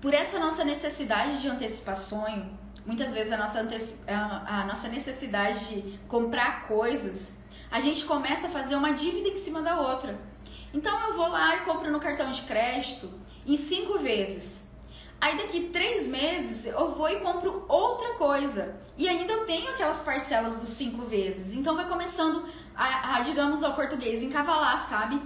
Por essa nossa necessidade de antecipar sonho, muitas vezes a nossa, a nossa necessidade de comprar coisas, a gente começa a fazer uma dívida em cima da outra. Então eu vou lá e compro no cartão de crédito em cinco vezes. Aí daqui três meses eu vou e compro outra coisa. E ainda eu tenho aquelas parcelas dos cinco vezes. Então vai começando a, a, digamos, ao português, encavalar, sabe?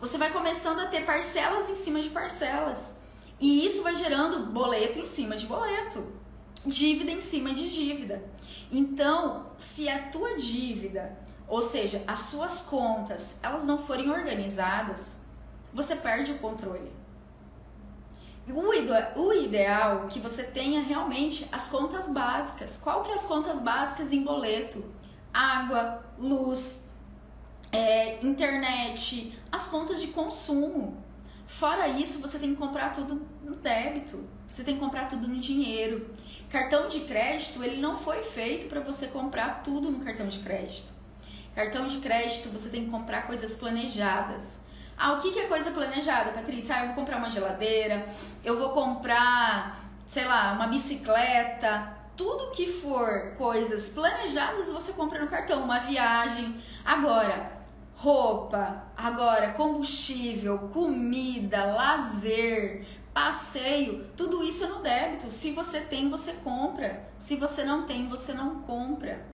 Você vai começando a ter parcelas em cima de parcelas. E isso vai gerando boleto em cima de boleto. Dívida em cima de dívida. Então, se a tua dívida, ou seja, as suas contas, elas não forem organizadas, você perde o controle. O, ideal é que você tenha realmente as contas básicas. Qual que é as contas básicas em boleto? Água, luz, é, internet, as contas de consumo. Fora isso, você tem que comprar tudo no débito. Você tem que comprar tudo no dinheiro. Cartão de crédito, ele não foi feito para você comprar tudo no cartão de crédito. Cartão de crédito, você tem que comprar coisas planejadas. Ah, o que é coisa planejada, Patrícia? Ah, eu vou comprar uma geladeira, eu vou comprar, sei lá, uma bicicleta. Tudo que for coisas planejadas, você compra no cartão. Uma viagem. Agora, roupa, agora combustível, comida, lazer, passeio, tudo isso é no débito. Se você tem, você compra. Se você não tem, você não compra.